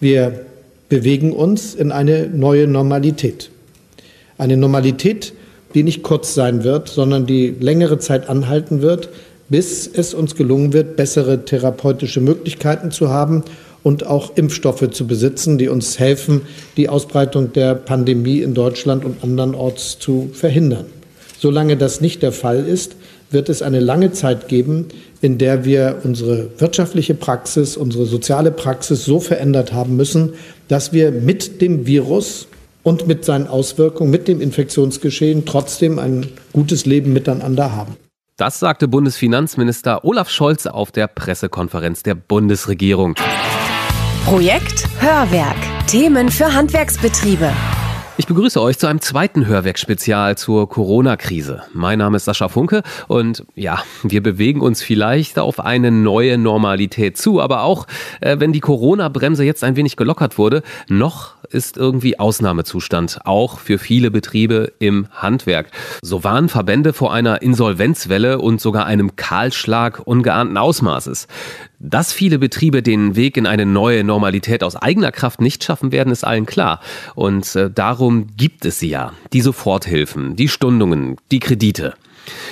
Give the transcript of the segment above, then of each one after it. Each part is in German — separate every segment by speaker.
Speaker 1: Wir bewegen uns in eine neue Normalität. Eine Normalität, die nicht kurz sein wird, sondern die längere Zeit anhalten wird, bis es uns gelungen wird, bessere therapeutische Möglichkeiten zu haben und auch Impfstoffe zu besitzen, die uns helfen, die Ausbreitung der Pandemie in Deutschland und andernorts zu verhindern. Solange das nicht der Fall ist, wird es eine lange Zeit geben, in der wir unsere wirtschaftliche Praxis, unsere soziale Praxis so verändert haben müssen, dass wir mit dem Virus und mit seinen Auswirkungen, mit dem Infektionsgeschehen trotzdem ein gutes Leben miteinander haben.
Speaker 2: Das sagte Bundesfinanzminister Olaf Scholz auf der Pressekonferenz der Bundesregierung.
Speaker 3: Projekt Hörwerk. Themen für Handwerksbetriebe.
Speaker 2: Ich begrüße euch zu einem zweiten Hörwerk-Spezial zur Corona-Krise. Mein Name ist Sascha Funke und ja, wir bewegen uns vielleicht auf eine neue Normalität zu, aber auch äh, wenn die Corona-Bremse jetzt ein wenig gelockert wurde, noch ist irgendwie Ausnahmezustand, auch für viele Betriebe im Handwerk. So waren Verbände vor einer Insolvenzwelle und sogar einem Kahlschlag ungeahnten Ausmaßes. Dass viele Betriebe den Weg in eine neue Normalität aus eigener Kraft nicht schaffen werden, ist allen klar. Und äh, darum gibt es sie ja. Die Soforthilfen, die Stundungen, die Kredite.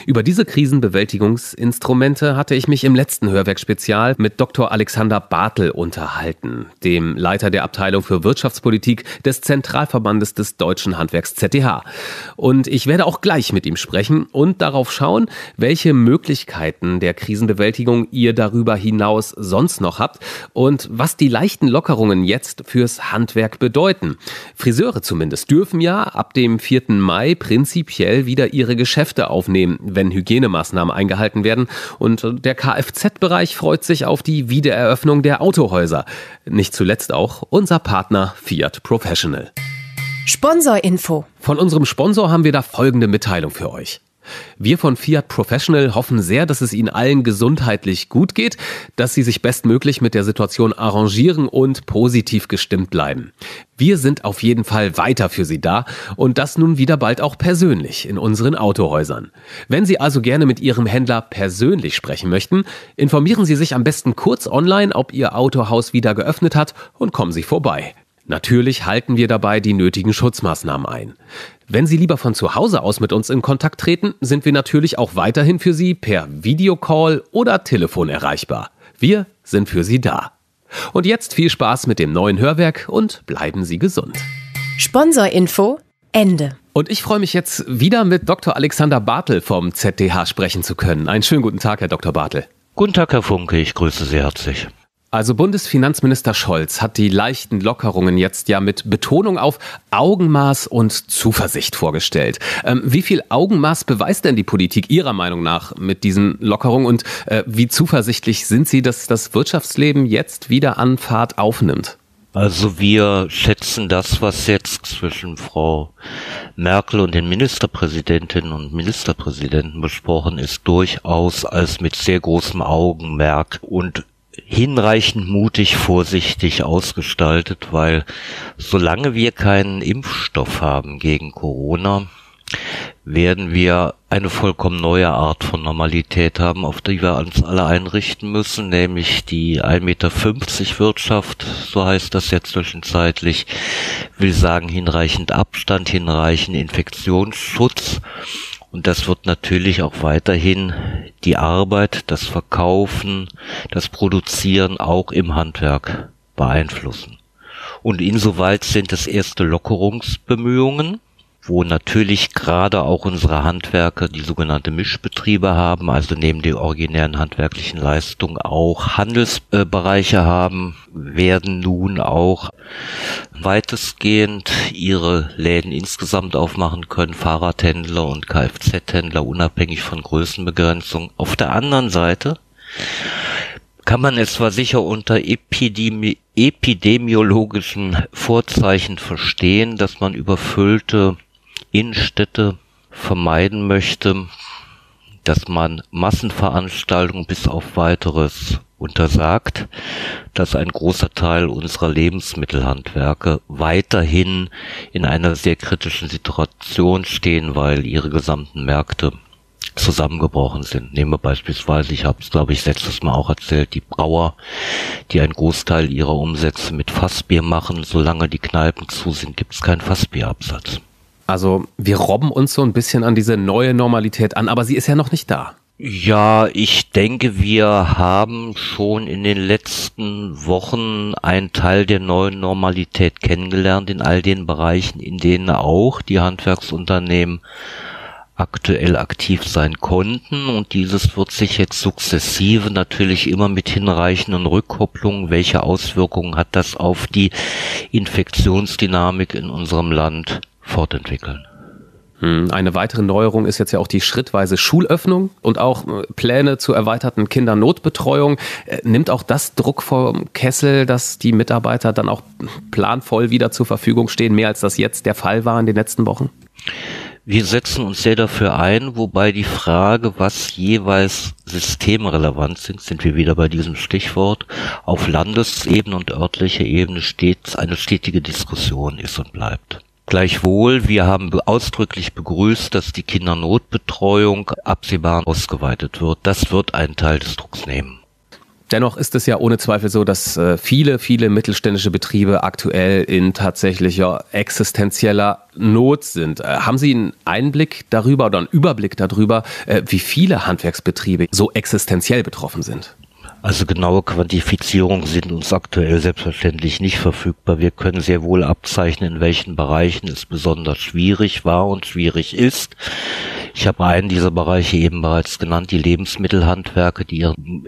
Speaker 2: Über diese Krisenbewältigungsinstrumente hatte ich mich im letzten Hörwerk-Spezial mit Dr. Alexander Bartel unterhalten, dem Leiter der Abteilung für Wirtschaftspolitik des Zentralverbandes des Deutschen Handwerks ZDH. Und ich werde auch gleich mit ihm sprechen und darauf schauen, welche Möglichkeiten der Krisenbewältigung ihr darüber hinaus sonst noch habt und was die leichten Lockerungen jetzt fürs Handwerk bedeuten. Friseure zumindest dürfen ja ab dem 4. Mai prinzipiell wieder ihre Geschäfte aufnehmen wenn Hygienemaßnahmen eingehalten werden. Und der Kfz-Bereich freut sich auf die Wiedereröffnung der Autohäuser. Nicht zuletzt auch unser Partner Fiat Professional.
Speaker 3: Sponsorinfo.
Speaker 2: Von unserem Sponsor haben wir da folgende Mitteilung für euch. Wir von Fiat Professional hoffen sehr, dass es Ihnen allen gesundheitlich gut geht, dass Sie sich bestmöglich mit der Situation arrangieren und positiv gestimmt bleiben. Wir sind auf jeden Fall weiter für Sie da und das nun wieder bald auch persönlich in unseren Autohäusern. Wenn Sie also gerne mit Ihrem Händler persönlich sprechen möchten, informieren Sie sich am besten kurz online, ob Ihr Autohaus wieder geöffnet hat und kommen Sie vorbei. Natürlich halten wir dabei die nötigen Schutzmaßnahmen ein. Wenn Sie lieber von zu Hause aus mit uns in Kontakt treten, sind wir natürlich auch weiterhin für Sie per Videocall oder Telefon erreichbar. Wir sind für Sie da. Und jetzt viel Spaß mit dem neuen Hörwerk und bleiben Sie gesund.
Speaker 3: Sponsorinfo Ende.
Speaker 2: Und ich freue mich jetzt wieder mit Dr. Alexander Bartel vom ZDH sprechen zu können. Einen schönen guten Tag, Herr Dr. Bartel.
Speaker 4: Guten Tag, Herr Funke, ich grüße Sie herzlich.
Speaker 2: Also Bundesfinanzminister Scholz hat die leichten Lockerungen jetzt ja mit Betonung auf Augenmaß und Zuversicht vorgestellt. Ähm, wie viel Augenmaß beweist denn die Politik Ihrer Meinung nach mit diesen Lockerungen und äh, wie zuversichtlich sind Sie, dass das Wirtschaftsleben jetzt wieder an Fahrt aufnimmt?
Speaker 4: Also wir schätzen das, was jetzt zwischen Frau Merkel und den Ministerpräsidentinnen und Ministerpräsidenten besprochen ist, durchaus als mit sehr großem Augenmerk und hinreichend mutig, vorsichtig ausgestaltet, weil solange wir keinen Impfstoff haben gegen Corona, werden wir eine vollkommen neue Art von Normalität haben, auf die wir uns alle einrichten müssen, nämlich die 1,50 Meter Wirtschaft, so heißt das jetzt zwischenzeitlich, will sagen hinreichend Abstand, hinreichend Infektionsschutz und das wird natürlich auch weiterhin die Arbeit, das Verkaufen, das Produzieren auch im Handwerk beeinflussen. Und insoweit sind es erste Lockerungsbemühungen wo natürlich gerade auch unsere Handwerker die sogenannte Mischbetriebe haben, also neben der originären handwerklichen Leistung auch Handelsbereiche haben, werden nun auch weitestgehend ihre Läden insgesamt aufmachen können, Fahrradhändler und Kfz-Händler unabhängig von Größenbegrenzung. Auf der anderen Seite kann man es zwar sicher unter Epidemi epidemiologischen Vorzeichen verstehen, dass man überfüllte Innenstädte vermeiden möchte, dass man Massenveranstaltungen bis auf weiteres untersagt, dass ein großer Teil unserer Lebensmittelhandwerke weiterhin in einer sehr kritischen Situation stehen, weil ihre gesamten Märkte zusammengebrochen sind. Nehmen wir beispielsweise, ich habe es glaube ich letztes Mal auch erzählt, die Brauer, die einen Großteil ihrer Umsätze mit Fassbier machen. Solange die Kneipen zu sind, gibt es keinen Fassbierabsatz.
Speaker 2: Also wir robben uns so ein bisschen an diese neue Normalität an, aber sie ist ja noch nicht da.
Speaker 4: Ja, ich denke, wir haben schon in den letzten Wochen einen Teil der neuen Normalität kennengelernt in all den Bereichen, in denen auch die Handwerksunternehmen aktuell aktiv sein konnten und dieses wird sich jetzt sukzessive natürlich immer mit hinreichenden Rückkopplungen, welche Auswirkungen hat das auf die Infektionsdynamik in unserem Land fortentwickeln.
Speaker 2: Hm, eine weitere Neuerung ist jetzt ja auch die schrittweise Schulöffnung und auch äh, Pläne zur erweiterten Kindernotbetreuung. Äh, nimmt auch das Druck vom Kessel, dass die Mitarbeiter dann auch planvoll wieder zur Verfügung stehen, mehr als das jetzt der Fall war in den letzten Wochen?
Speaker 4: Wir setzen uns sehr dafür ein, wobei die Frage, was jeweils systemrelevant sind, sind wir wieder bei diesem Stichwort, auf Landesebene und örtlicher Ebene stets eine stetige Diskussion ist und bleibt. Gleichwohl, wir haben ausdrücklich begrüßt, dass die Kindernotbetreuung absehbar ausgeweitet wird. Das wird einen Teil des Drucks nehmen.
Speaker 2: Dennoch ist es ja ohne Zweifel so, dass äh, viele, viele mittelständische Betriebe aktuell in tatsächlicher existenzieller Not sind. Äh, haben Sie einen Einblick darüber oder einen Überblick darüber, äh, wie viele Handwerksbetriebe so existenziell betroffen sind?
Speaker 4: Also genaue Quantifizierungen sind uns aktuell selbstverständlich nicht verfügbar. Wir können sehr wohl abzeichnen, in welchen Bereichen es besonders schwierig war und schwierig ist. Ich habe einen dieser Bereiche eben bereits genannt, die Lebensmittelhandwerke, die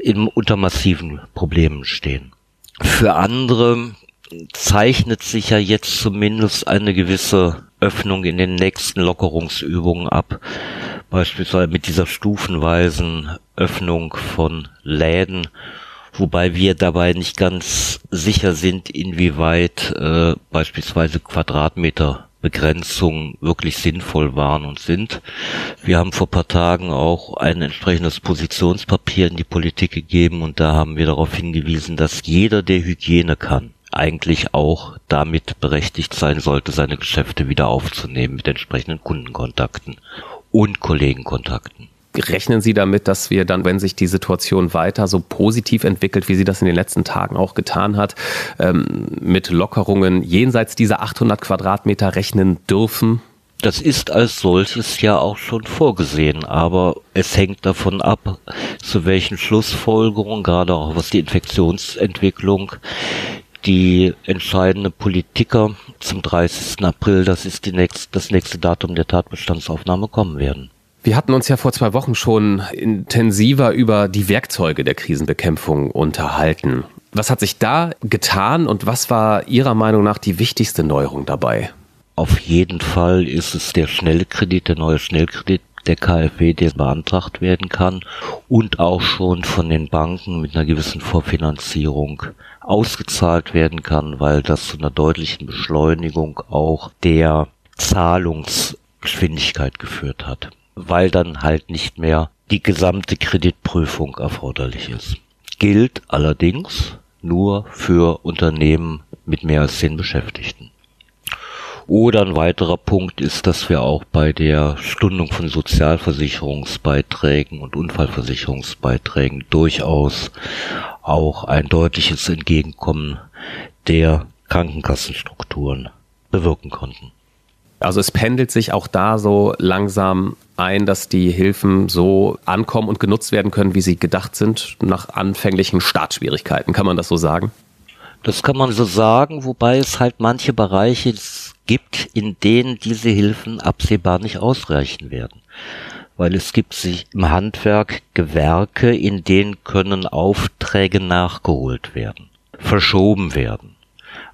Speaker 4: in, unter massiven Problemen stehen. Für andere zeichnet sich ja jetzt zumindest eine gewisse Öffnung in den nächsten Lockerungsübungen ab beispielsweise mit dieser stufenweisen Öffnung von Läden, wobei wir dabei nicht ganz sicher sind, inwieweit äh, beispielsweise Quadratmeterbegrenzungen wirklich sinnvoll waren und sind. Wir haben vor paar Tagen auch ein entsprechendes Positionspapier in die Politik gegeben und da haben wir darauf hingewiesen, dass jeder, der Hygiene kann, eigentlich auch damit berechtigt sein sollte, seine Geschäfte wieder aufzunehmen mit entsprechenden Kundenkontakten und Kollegenkontakten.
Speaker 2: Rechnen Sie damit, dass wir dann, wenn sich die Situation weiter so positiv entwickelt, wie sie das in den letzten Tagen auch getan hat, ähm, mit Lockerungen jenseits dieser 800 Quadratmeter rechnen dürfen?
Speaker 4: Das ist als solches ja auch schon vorgesehen, aber es hängt davon ab, zu welchen Schlussfolgerungen, gerade auch was die Infektionsentwicklung, die entscheidende Politiker zum 30. April, das ist die nächst, das nächste Datum der Tatbestandsaufnahme, kommen werden.
Speaker 2: Wir hatten uns ja vor zwei Wochen schon intensiver über die Werkzeuge der Krisenbekämpfung unterhalten. Was hat sich da getan und was war Ihrer Meinung nach die wichtigste Neuerung dabei?
Speaker 4: Auf jeden Fall ist es der Schnellkredit, der neue Schnellkredit der KfW, der beantragt werden kann und auch schon von den Banken mit einer gewissen Vorfinanzierung ausgezahlt werden kann, weil das zu einer deutlichen Beschleunigung auch der Zahlungsgeschwindigkeit geführt hat, weil dann halt nicht mehr die gesamte Kreditprüfung erforderlich ist. Gilt allerdings nur für Unternehmen mit mehr als zehn Beschäftigten. Oder ein weiterer Punkt ist, dass wir auch bei der Stundung von Sozialversicherungsbeiträgen und Unfallversicherungsbeiträgen durchaus auch ein deutliches Entgegenkommen der Krankenkassenstrukturen bewirken konnten.
Speaker 2: Also es pendelt sich auch da so langsam ein, dass die Hilfen so ankommen und genutzt werden können, wie sie gedacht sind, nach anfänglichen Startschwierigkeiten. Kann man das so sagen?
Speaker 4: Das kann man so sagen, wobei es halt manche Bereiche gibt, in denen diese Hilfen absehbar nicht ausreichen werden weil es gibt sich im Handwerk Gewerke, in denen können Aufträge nachgeholt werden, verschoben werden.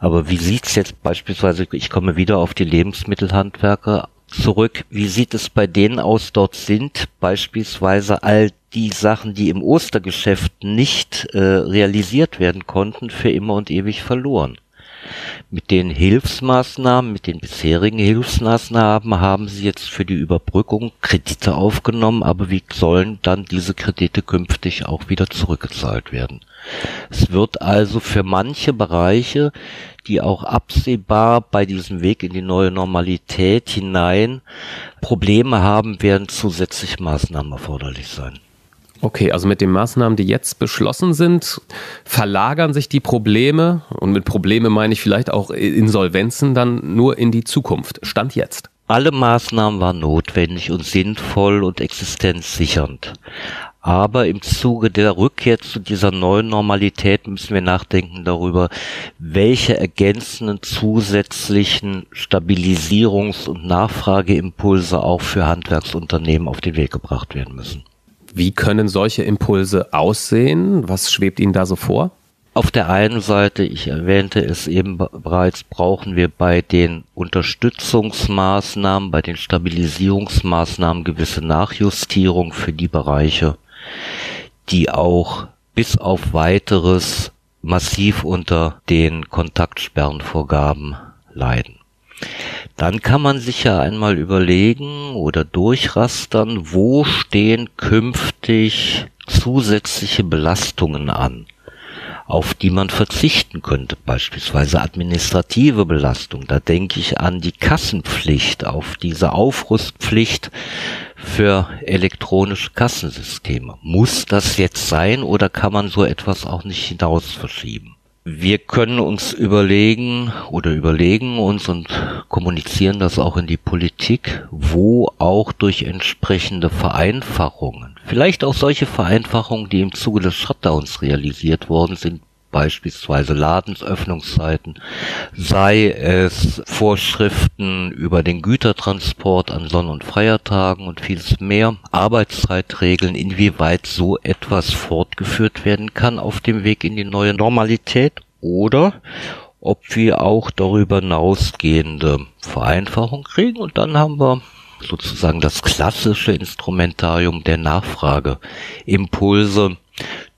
Speaker 4: Aber wie sieht's jetzt beispielsweise, ich komme wieder auf die Lebensmittelhandwerker zurück, wie sieht es bei denen aus, dort sind beispielsweise all die Sachen, die im Ostergeschäft nicht äh, realisiert werden konnten, für immer und ewig verloren. Mit den Hilfsmaßnahmen, mit den bisherigen Hilfsmaßnahmen haben sie jetzt für die Überbrückung Kredite aufgenommen, aber wie sollen dann diese Kredite künftig auch wieder zurückgezahlt werden? Es wird also für manche Bereiche, die auch absehbar bei diesem Weg in die neue Normalität hinein Probleme haben, werden zusätzliche Maßnahmen erforderlich sein.
Speaker 2: Okay, also mit den Maßnahmen, die jetzt beschlossen sind, verlagern sich die Probleme, und mit Probleme meine ich vielleicht auch Insolvenzen, dann nur in die Zukunft. Stand jetzt.
Speaker 4: Alle Maßnahmen waren notwendig und sinnvoll und existenzsichernd. Aber im Zuge der Rückkehr zu dieser neuen Normalität müssen wir nachdenken darüber, welche ergänzenden zusätzlichen Stabilisierungs- und Nachfrageimpulse auch für Handwerksunternehmen auf den Weg gebracht werden müssen.
Speaker 2: Wie können solche Impulse aussehen? Was schwebt Ihnen da so vor?
Speaker 4: Auf der einen Seite, ich erwähnte es eben bereits, brauchen wir bei den Unterstützungsmaßnahmen, bei den Stabilisierungsmaßnahmen gewisse Nachjustierung für die Bereiche, die auch bis auf weiteres massiv unter den Kontaktsperrenvorgaben leiden. Dann kann man sich ja einmal überlegen oder durchrastern, wo stehen künftig zusätzliche Belastungen an, auf die man verzichten könnte, beispielsweise administrative Belastung. Da denke ich an die Kassenpflicht, auf diese Aufrüstpflicht für elektronische Kassensysteme. Muss das jetzt sein oder kann man so etwas auch nicht hinaus verschieben? Wir können uns überlegen oder überlegen uns und kommunizieren das auch in die Politik, wo auch durch entsprechende Vereinfachungen, vielleicht auch solche Vereinfachungen, die im Zuge des Shutdowns realisiert worden sind, beispielsweise Ladensöffnungszeiten, sei es Vorschriften über den Gütertransport an Sonn- und Feiertagen und vieles mehr, Arbeitszeitregeln, inwieweit so etwas fortgeführt werden kann auf dem Weg in die neue Normalität oder ob wir auch darüber hinausgehende Vereinfachung kriegen. Und dann haben wir sozusagen das klassische Instrumentarium der Nachfrage, Impulse,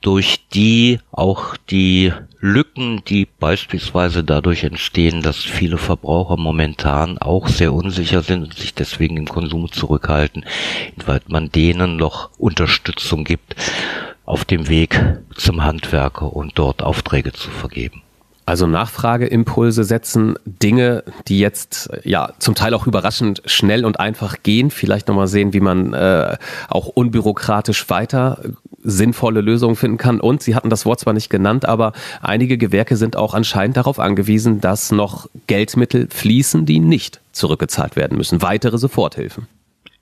Speaker 4: durch die auch die Lücken, die beispielsweise dadurch entstehen, dass viele Verbraucher momentan auch sehr unsicher sind und sich deswegen im Konsum zurückhalten, inwieweit man denen noch Unterstützung gibt auf dem Weg zum Handwerker und dort Aufträge zu vergeben.
Speaker 2: Also Nachfrageimpulse setzen Dinge, die jetzt ja zum Teil auch überraschend schnell und einfach gehen. Vielleicht nochmal sehen, wie man äh, auch unbürokratisch weiter sinnvolle Lösungen finden kann. Und Sie hatten das Wort zwar nicht genannt, aber einige Gewerke sind auch anscheinend darauf angewiesen, dass noch Geldmittel fließen, die nicht zurückgezahlt werden müssen. Weitere Soforthilfen.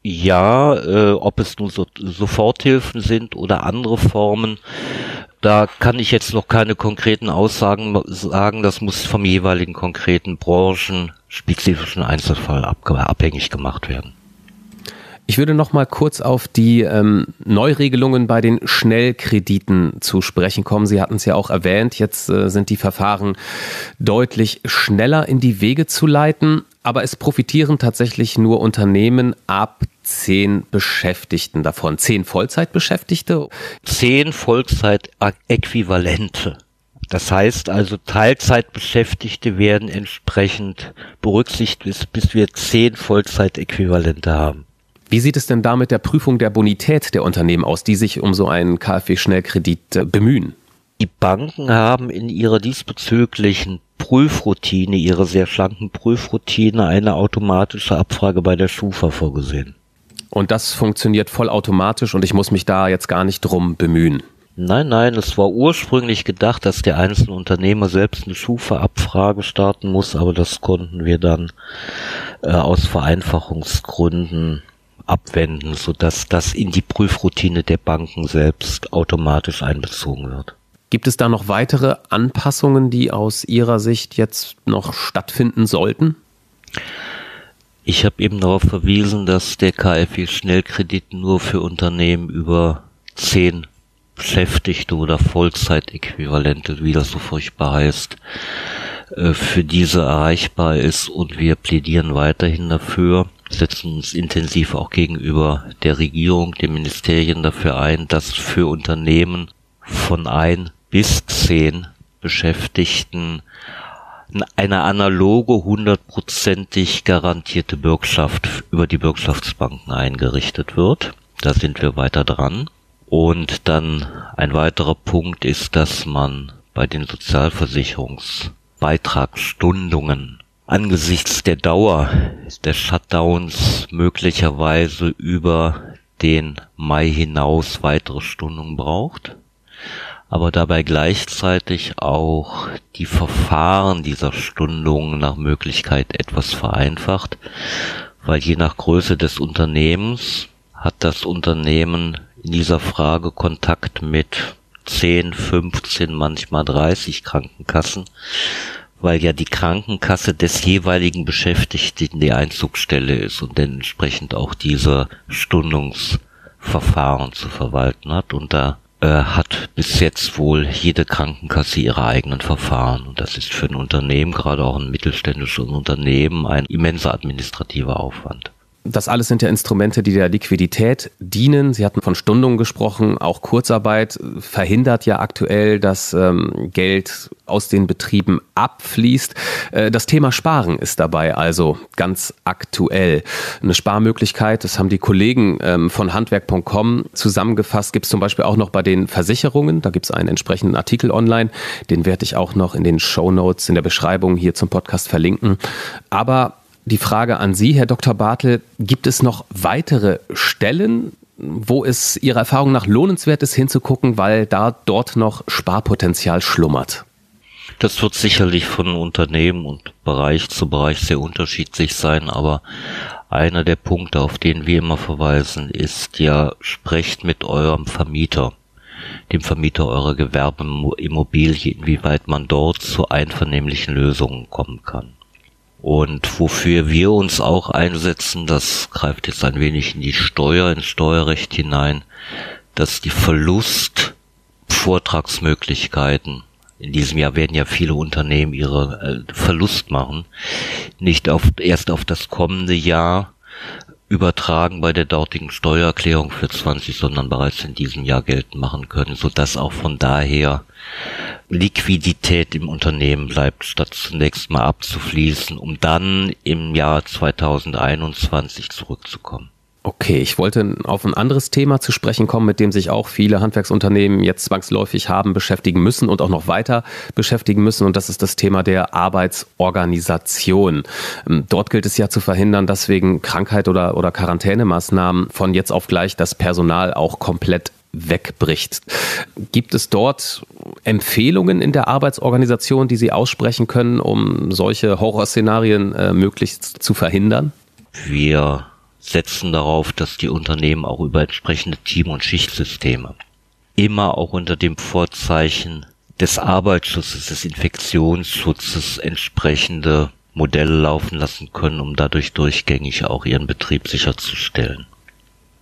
Speaker 4: Ja, äh, ob es nun so, Soforthilfen sind oder andere Formen, da kann ich jetzt noch keine konkreten Aussagen sagen. Das muss vom jeweiligen konkreten branchenspezifischen Einzelfall abhängig gemacht werden.
Speaker 2: Ich würde noch mal kurz auf die ähm, Neuregelungen bei den Schnellkrediten zu sprechen kommen. Sie hatten es ja auch erwähnt. Jetzt äh, sind die Verfahren deutlich schneller in die Wege zu leiten, aber es profitieren tatsächlich nur Unternehmen ab zehn Beschäftigten davon. Zehn Vollzeitbeschäftigte?
Speaker 4: Zehn Vollzeitäquivalente. Das heißt also, Teilzeitbeschäftigte werden entsprechend berücksichtigt, bis, wir zehn Vollzeitäquivalente haben.
Speaker 2: Wie sieht es denn da mit der Prüfung der Bonität der Unternehmen aus, die sich um so einen KfW-Schnellkredit äh, bemühen?
Speaker 4: Die Banken haben in ihrer diesbezüglichen Prüfroutine, ihrer sehr schlanken Prüfroutine, eine automatische Abfrage bei der Schufa vorgesehen.
Speaker 2: Und das funktioniert vollautomatisch und ich muss mich da jetzt gar nicht drum bemühen.
Speaker 4: Nein, nein, es war ursprünglich gedacht, dass der einzelne Unternehmer selbst eine Schufa-Abfrage starten muss, aber das konnten wir dann äh, aus Vereinfachungsgründen abwenden, sodass das in die Prüfroutine der Banken selbst automatisch einbezogen wird.
Speaker 2: Gibt es da noch weitere Anpassungen, die aus Ihrer Sicht jetzt noch stattfinden sollten?
Speaker 4: Ich habe eben darauf verwiesen, dass der KfW Schnellkredit nur für Unternehmen über zehn Beschäftigte oder Vollzeitäquivalente, wie das so furchtbar heißt, äh, für diese erreichbar ist. Und wir plädieren weiterhin dafür, setzen uns intensiv auch gegenüber der Regierung, den Ministerien dafür ein, dass für Unternehmen von ein bis zehn Beschäftigten eine analoge, hundertprozentig garantierte Bürgschaft über die Bürgschaftsbanken eingerichtet wird. Da sind wir weiter dran. Und dann ein weiterer Punkt ist, dass man bei den Sozialversicherungsbeitragsstundungen angesichts der Dauer des Shutdowns möglicherweise über den Mai hinaus weitere Stundungen braucht, aber dabei gleichzeitig auch die Verfahren dieser Stundungen nach Möglichkeit etwas vereinfacht, weil je nach Größe des Unternehmens hat das Unternehmen in dieser Frage Kontakt mit 10, 15, manchmal 30 Krankenkassen weil ja die Krankenkasse des jeweiligen Beschäftigten die Einzugsstelle ist und entsprechend auch diese Stundungsverfahren zu verwalten hat. Und da hat bis jetzt wohl jede Krankenkasse ihre eigenen Verfahren. Und das ist für ein Unternehmen, gerade auch ein mittelständisches Unternehmen, ein immenser administrativer Aufwand.
Speaker 2: Das alles sind ja Instrumente, die der Liquidität dienen. Sie hatten von Stundungen gesprochen. Auch Kurzarbeit verhindert ja aktuell, dass ähm, Geld aus den Betrieben abfließt. Äh, das Thema Sparen ist dabei also ganz aktuell. Eine Sparmöglichkeit, das haben die Kollegen ähm, von handwerk.com zusammengefasst, gibt es zum Beispiel auch noch bei den Versicherungen. Da gibt es einen entsprechenden Artikel online. Den werde ich auch noch in den Show Notes in der Beschreibung hier zum Podcast verlinken. Aber die Frage an Sie, Herr Dr. Bartel, gibt es noch weitere Stellen, wo es Ihrer Erfahrung nach lohnenswert ist hinzugucken, weil da dort noch Sparpotenzial schlummert?
Speaker 4: Das wird sicherlich von Unternehmen und Bereich zu Bereich sehr unterschiedlich sein, aber einer der Punkte, auf den wir immer verweisen, ist ja, sprecht mit eurem Vermieter, dem Vermieter eurer Gewerbeimmobilie, inwieweit man dort zu einvernehmlichen Lösungen kommen kann. Und wofür wir uns auch einsetzen, das greift jetzt ein wenig in die Steuer, ins Steuerrecht hinein, dass die Verlustvortragsmöglichkeiten in diesem Jahr werden ja viele Unternehmen ihre äh, Verlust machen, nicht auf, erst auf das kommende Jahr übertragen bei der dortigen Steuererklärung für 20, sondern bereits in diesem Jahr geltend machen können, so dass auch von daher Liquidität im Unternehmen bleibt, statt zunächst mal abzufließen, um dann im Jahr 2021 zurückzukommen.
Speaker 2: Okay, ich wollte auf ein anderes Thema zu sprechen kommen, mit dem sich auch viele Handwerksunternehmen jetzt zwangsläufig haben beschäftigen müssen und auch noch weiter beschäftigen müssen. Und das ist das Thema der Arbeitsorganisation. Ähm, dort gilt es ja zu verhindern, dass wegen Krankheit oder, oder Quarantänemaßnahmen von jetzt auf gleich das Personal auch komplett wegbricht. Gibt es dort Empfehlungen in der Arbeitsorganisation, die Sie aussprechen können, um solche Horrorszenarien äh, möglichst zu verhindern?
Speaker 4: Wir setzen darauf, dass die Unternehmen auch über entsprechende Team- und Schichtsysteme immer auch unter dem Vorzeichen des Arbeitsschutzes, des Infektionsschutzes entsprechende Modelle laufen lassen können, um dadurch durchgängig auch ihren Betrieb sicherzustellen.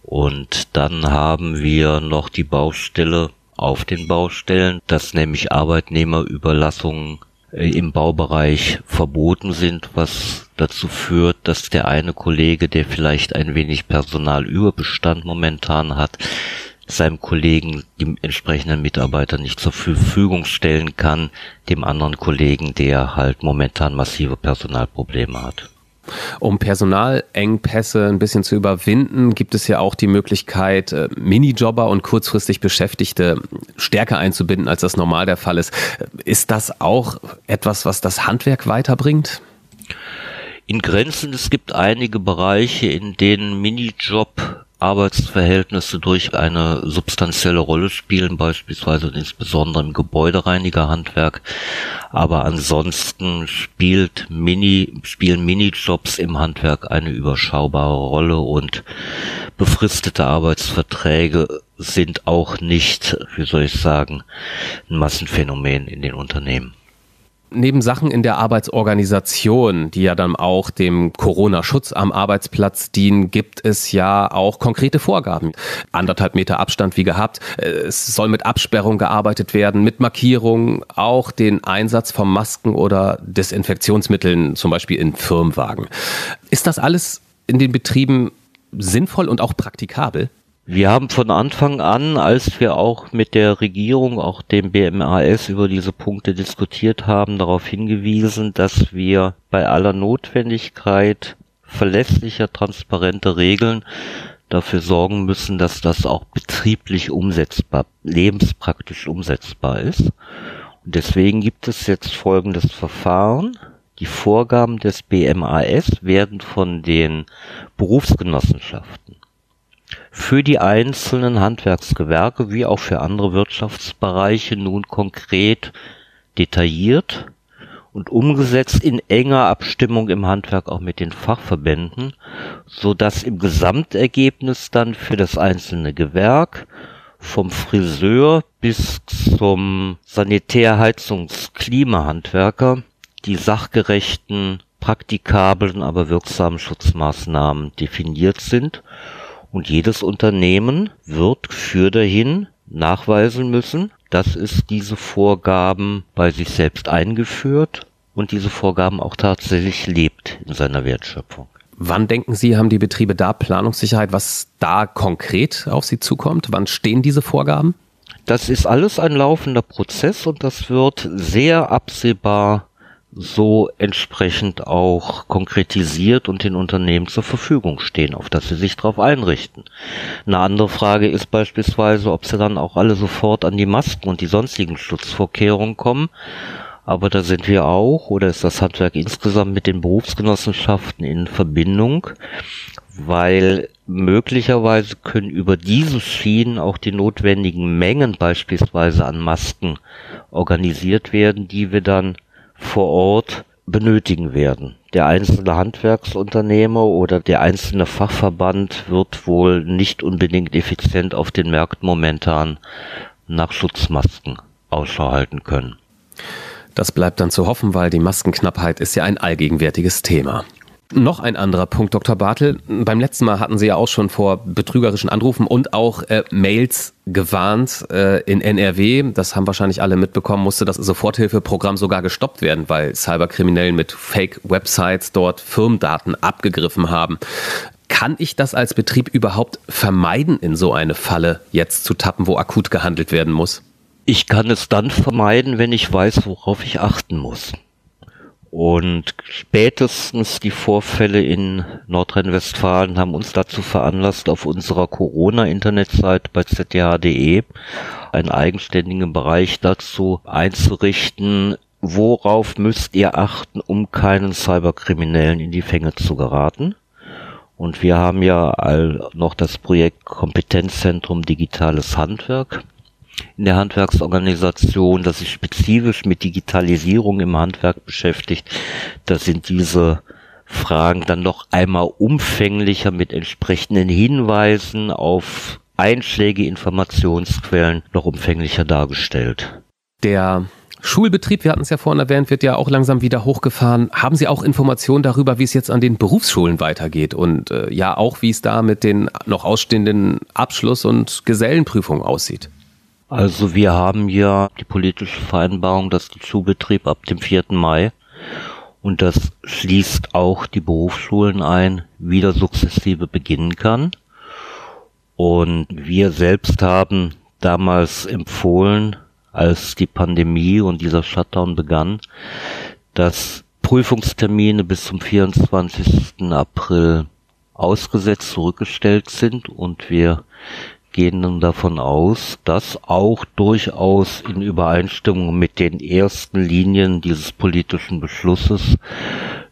Speaker 4: Und dann haben wir noch die Baustelle auf den Baustellen, dass nämlich Arbeitnehmerüberlassungen im Baubereich verboten sind, was dazu führt, dass der eine Kollege, der vielleicht ein wenig Personalüberbestand momentan hat, seinem Kollegen die entsprechenden Mitarbeiter nicht zur Verfügung stellen kann, dem anderen Kollegen, der halt momentan massive Personalprobleme hat.
Speaker 2: Um Personalengpässe ein bisschen zu überwinden, gibt es ja auch die Möglichkeit, äh, Minijobber und kurzfristig Beschäftigte stärker einzubinden, als das normal der Fall ist. Ist das auch etwas, was das Handwerk weiterbringt?
Speaker 4: In Grenzen, es gibt einige Bereiche, in denen Minijob Arbeitsverhältnisse durch eine substanzielle Rolle spielen, beispielsweise insbesondere im Gebäudereinigerhandwerk. Aber ansonsten spielt Mini, spielen Minijobs im Handwerk eine überschaubare Rolle und befristete Arbeitsverträge sind auch nicht, wie soll ich sagen, ein Massenphänomen in den Unternehmen
Speaker 2: neben Sachen in der Arbeitsorganisation, die ja dann auch dem Corona-Schutz am Arbeitsplatz dienen, gibt es ja auch konkrete Vorgaben. Anderthalb Meter Abstand wie gehabt. Es soll mit Absperrung gearbeitet werden, mit Markierung, auch den Einsatz von Masken oder Desinfektionsmitteln, zum Beispiel in Firmenwagen. Ist das alles in den Betrieben sinnvoll und auch praktikabel?
Speaker 4: Wir haben von Anfang an, als wir auch mit der Regierung, auch dem BMAS über diese Punkte diskutiert haben, darauf hingewiesen, dass wir bei aller Notwendigkeit verlässlicher, transparenter Regeln dafür sorgen müssen, dass das auch betrieblich umsetzbar, lebenspraktisch umsetzbar ist. Und deswegen gibt es jetzt folgendes Verfahren. Die Vorgaben des BMAS werden von den Berufsgenossenschaften für die einzelnen Handwerksgewerke wie auch für andere Wirtschaftsbereiche nun konkret detailliert und umgesetzt in enger Abstimmung im Handwerk auch mit den Fachverbänden, so dass im Gesamtergebnis dann für das einzelne Gewerk vom Friseur bis zum Sanitärheizungsklimahandwerker die sachgerechten, praktikablen, aber wirksamen Schutzmaßnahmen definiert sind und jedes Unternehmen wird für dahin nachweisen müssen, dass es diese Vorgaben bei sich selbst eingeführt und diese Vorgaben auch tatsächlich lebt in seiner Wertschöpfung.
Speaker 2: Wann denken Sie, haben die Betriebe da Planungssicherheit, was da konkret auf sie zukommt? Wann stehen diese Vorgaben?
Speaker 4: Das ist alles ein laufender Prozess und das wird sehr absehbar so entsprechend auch konkretisiert und den Unternehmen zur Verfügung stehen, auf dass sie sich darauf einrichten. Eine andere Frage ist beispielsweise, ob sie dann auch alle sofort an die Masken und die sonstigen Schutzvorkehrungen kommen. Aber da sind wir auch, oder ist das Handwerk insgesamt mit den Berufsgenossenschaften in Verbindung, weil möglicherweise können über diese Schienen auch die notwendigen Mengen beispielsweise an Masken organisiert werden, die wir dann vor Ort benötigen werden. Der einzelne Handwerksunternehmer oder der einzelne Fachverband wird wohl nicht unbedingt effizient auf den Märkten momentan nach Schutzmasken Ausschau halten können.
Speaker 2: Das bleibt dann zu hoffen, weil die Maskenknappheit ist ja ein allgegenwärtiges Thema. Noch ein anderer Punkt, Dr. Bartel. Beim letzten Mal hatten Sie ja auch schon vor betrügerischen Anrufen und auch äh, Mails gewarnt äh, in NRW. Das haben wahrscheinlich alle mitbekommen, musste das Soforthilfeprogramm sogar gestoppt werden, weil Cyberkriminellen mit Fake-Websites dort Firmendaten abgegriffen haben. Kann ich das als Betrieb überhaupt vermeiden, in so eine Falle jetzt zu tappen, wo akut gehandelt werden muss?
Speaker 4: Ich kann es dann vermeiden, wenn ich weiß, worauf ich achten muss. Und spätestens die Vorfälle in Nordrhein-Westfalen haben uns dazu veranlasst, auf unserer Corona-Internetseite bei zth.de einen eigenständigen Bereich dazu einzurichten, worauf müsst ihr achten, um keinen Cyberkriminellen in die Fänge zu geraten. Und wir haben ja all noch das Projekt Kompetenzzentrum Digitales Handwerk in der Handwerksorganisation, das sich spezifisch mit Digitalisierung im Handwerk beschäftigt, da sind diese Fragen dann noch einmal umfänglicher mit entsprechenden Hinweisen auf Einschläge, Informationsquellen noch umfänglicher dargestellt.
Speaker 2: Der Schulbetrieb, wir hatten es ja vorhin erwähnt, wird ja auch langsam wieder hochgefahren. Haben Sie auch Informationen darüber, wie es jetzt an den Berufsschulen weitergeht und äh, ja auch, wie es da mit den noch ausstehenden Abschluss- und Gesellenprüfungen aussieht?
Speaker 4: Also wir haben ja die politische Vereinbarung, dass der Schulbetrieb ab dem 4. Mai und das schließt auch die Berufsschulen ein, wieder sukzessive beginnen kann. Und wir selbst haben damals empfohlen, als die Pandemie und dieser Shutdown begann, dass Prüfungstermine bis zum 24. April ausgesetzt zurückgestellt sind und wir gehen dann davon aus, dass auch durchaus in Übereinstimmung mit den ersten Linien dieses politischen Beschlusses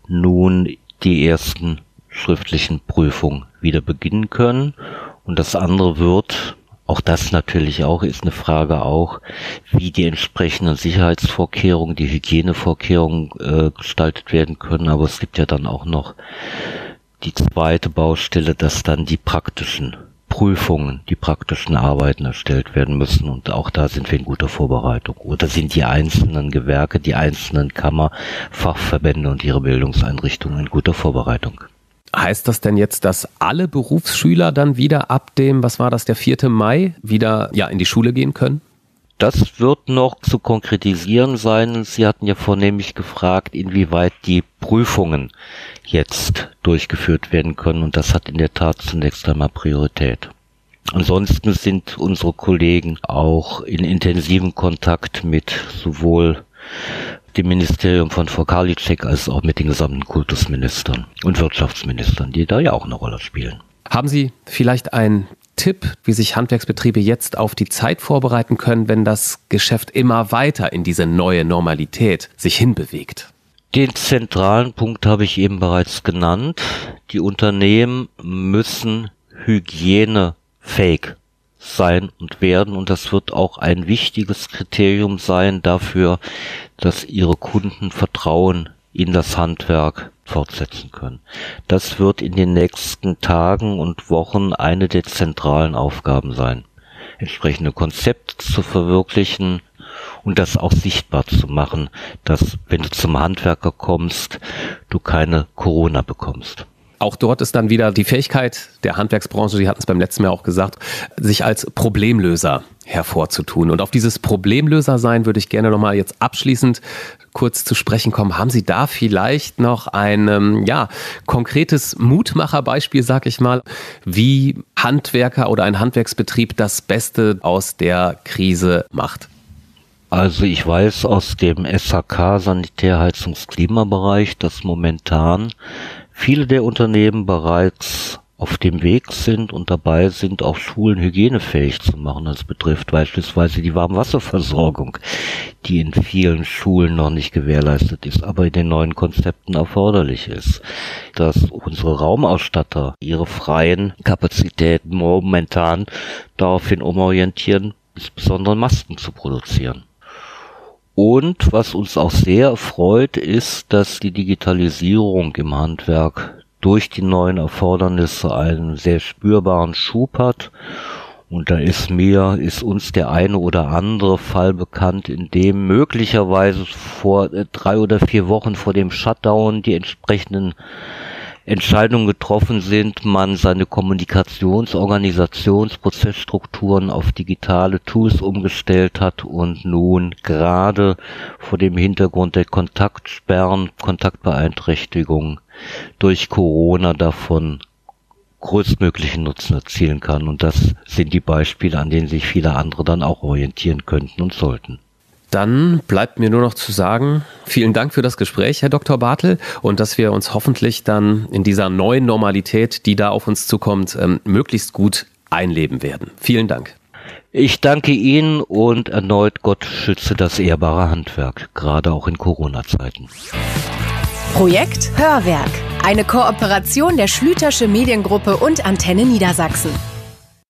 Speaker 4: nun die ersten schriftlichen Prüfungen wieder beginnen können. Und das andere wird, auch das natürlich auch, ist eine Frage auch, wie die entsprechenden Sicherheitsvorkehrungen, die Hygienevorkehrungen äh, gestaltet werden können. Aber es gibt ja dann auch noch die zweite Baustelle, dass dann die praktischen Prüfungen, die praktischen Arbeiten erstellt werden müssen. Und auch da sind wir in guter Vorbereitung. Oder sind die einzelnen Gewerke, die einzelnen Kammer, Fachverbände und ihre Bildungseinrichtungen in guter Vorbereitung.
Speaker 2: Heißt das denn jetzt, dass alle Berufsschüler dann wieder ab dem, was war das, der 4. Mai, wieder ja in die Schule gehen können?
Speaker 4: Das wird noch zu konkretisieren sein. Sie hatten ja vornehmlich gefragt, inwieweit die Prüfungen jetzt durchgeführt werden können. Und das hat in der Tat zunächst einmal Priorität. Ansonsten sind unsere Kollegen auch in intensiven Kontakt mit sowohl dem Ministerium von Frau Karliczek als auch mit den gesamten Kultusministern und Wirtschaftsministern, die da ja auch eine Rolle spielen.
Speaker 2: Haben Sie vielleicht einen Tipp, wie sich Handwerksbetriebe jetzt auf die Zeit vorbereiten können, wenn das Geschäft immer weiter in diese neue Normalität sich hinbewegt?
Speaker 4: Den zentralen Punkt habe ich eben bereits genannt. Die Unternehmen müssen hygienefähig sein und werden und das wird auch ein wichtiges Kriterium sein dafür, dass ihre Kunden Vertrauen in das Handwerk fortsetzen können. Das wird in den nächsten Tagen und Wochen eine der zentralen Aufgaben sein, entsprechende Konzepte zu verwirklichen und das auch sichtbar zu machen, dass wenn du zum Handwerker kommst, du keine Corona bekommst.
Speaker 2: Auch dort ist dann wieder die Fähigkeit der Handwerksbranche, Sie hatten es beim letzten Mal auch gesagt, sich als Problemlöser hervorzutun. Und auf dieses Problemlöser sein würde ich gerne nochmal jetzt abschließend kurz zu sprechen kommen. Haben Sie da vielleicht noch ein ähm, ja, konkretes Mutmacherbeispiel, sag ich mal, wie Handwerker oder ein Handwerksbetrieb das Beste aus der Krise macht?
Speaker 4: Also ich weiß aus dem SHK Sanitärheizungsklimabereich, dass momentan viele der Unternehmen bereits auf dem Weg sind und dabei sind, auch Schulen hygienefähig zu machen. Das betrifft beispielsweise die Warmwasserversorgung, die in vielen Schulen noch nicht gewährleistet ist, aber in den neuen Konzepten erforderlich ist. Dass unsere Raumausstatter ihre freien Kapazitäten momentan daraufhin umorientieren, insbesondere Masken zu produzieren. Und was uns auch sehr freut, ist, dass die Digitalisierung im Handwerk durch die neuen Erfordernisse einen sehr spürbaren Schub hat. Und da ist mir, ist uns der eine oder andere Fall bekannt, in dem möglicherweise vor äh, drei oder vier Wochen vor dem Shutdown die entsprechenden Entscheidungen getroffen sind, man seine Kommunikations-, Organisations-, Prozessstrukturen auf digitale Tools umgestellt hat und nun gerade vor dem Hintergrund der Kontaktsperren, Kontaktbeeinträchtigungen durch Corona davon größtmöglichen Nutzen erzielen kann. Und das sind die Beispiele, an denen sich viele andere dann auch orientieren könnten und sollten.
Speaker 2: Dann bleibt mir nur noch zu sagen, vielen Dank für das Gespräch, Herr Dr. Bartel, und dass wir uns hoffentlich dann in dieser neuen Normalität, die da auf uns zukommt, ähm, möglichst gut einleben werden. Vielen Dank.
Speaker 4: Ich danke Ihnen und erneut Gott schütze das ehrbare Handwerk, gerade auch in Corona-Zeiten.
Speaker 3: Projekt Hörwerk, eine Kooperation der Schlütersche Mediengruppe und Antenne Niedersachsen.